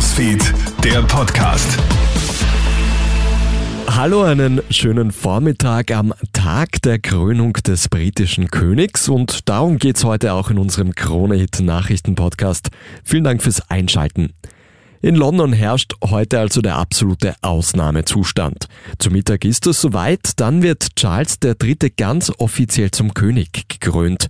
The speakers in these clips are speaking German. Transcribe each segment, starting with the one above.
Newsfeed, der Podcast. Hallo, einen schönen Vormittag am Tag der Krönung des britischen Königs und darum geht's heute auch in unserem Krone-Hit Nachrichten-Podcast. Vielen Dank fürs Einschalten. In London herrscht heute also der absolute Ausnahmezustand. Zum Mittag ist es soweit, dann wird Charles III. ganz offiziell zum König gekrönt.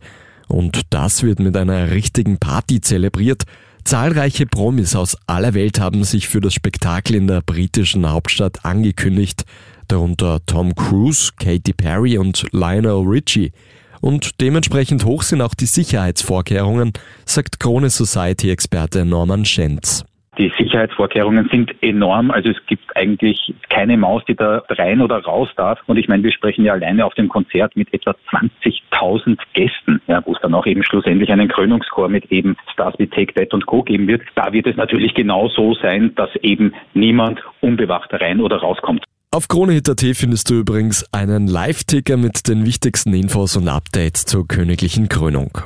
Und das wird mit einer richtigen Party zelebriert. Zahlreiche Promis aus aller Welt haben sich für das Spektakel in der britischen Hauptstadt angekündigt, darunter Tom Cruise, Katy Perry und Lionel Richie. Und dementsprechend hoch sind auch die Sicherheitsvorkehrungen, sagt Krone Society-Experte Norman Schenz. Die Sicherheitsvorkehrungen sind enorm. Also es gibt eigentlich keine Maus, die da rein oder raus darf. Und ich meine, wir sprechen ja alleine auf dem Konzert mit etwa 20.000 Gästen, ja, wo es dann auch eben schlussendlich einen Krönungschor mit eben Stars wie Take That und Co. geben wird. Da wird es natürlich genau so sein, dass eben niemand unbewacht rein oder rauskommt. Auf KroneHit.at findest du übrigens einen Live-Ticker mit den wichtigsten Infos und Updates zur königlichen Krönung.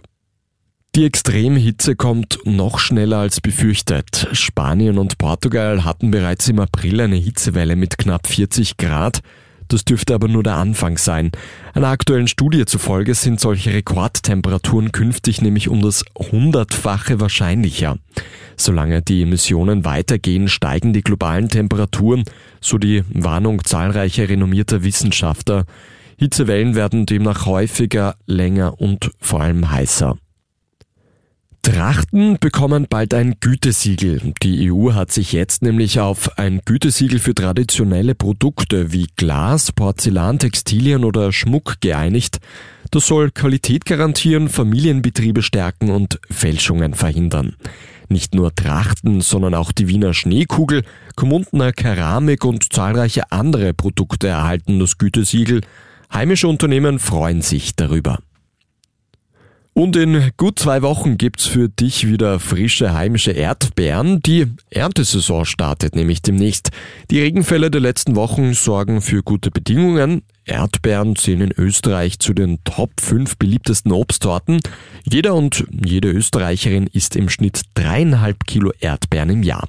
Die extreme Hitze kommt noch schneller als befürchtet. Spanien und Portugal hatten bereits im April eine Hitzewelle mit knapp 40 Grad. Das dürfte aber nur der Anfang sein. Einer aktuellen Studie zufolge sind solche Rekordtemperaturen künftig nämlich um das hundertfache wahrscheinlicher. Solange die Emissionen weitergehen, steigen die globalen Temperaturen, so die Warnung zahlreicher renommierter Wissenschaftler. Hitzewellen werden demnach häufiger, länger und vor allem heißer. Trachten bekommen bald ein Gütesiegel. Die EU hat sich jetzt nämlich auf ein Gütesiegel für traditionelle Produkte wie Glas, Porzellan, Textilien oder Schmuck geeinigt. Das soll Qualität garantieren, Familienbetriebe stärken und Fälschungen verhindern. Nicht nur Trachten, sondern auch die Wiener Schneekugel, Kommuntener Keramik und zahlreiche andere Produkte erhalten das Gütesiegel. Heimische Unternehmen freuen sich darüber. Und in gut zwei Wochen gibt's für dich wieder frische heimische Erdbeeren. Die Erntesaison startet nämlich demnächst. Die Regenfälle der letzten Wochen sorgen für gute Bedingungen. Erdbeeren zählen in Österreich zu den Top 5 beliebtesten Obstsorten. Jeder und jede Österreicherin isst im Schnitt dreieinhalb Kilo Erdbeeren im Jahr.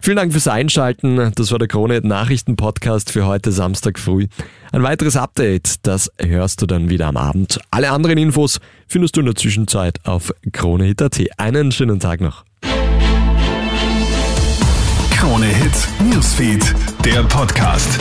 Vielen Dank fürs Einschalten. Das war der Krone Nachrichten Podcast für heute Samstag früh. Ein weiteres Update, das hörst du dann wieder am Abend. Alle anderen Infos findest du in der Zwischenzeit auf KroneHit.at. Einen schönen Tag noch. Krone Hits, Newsfeed, der Podcast.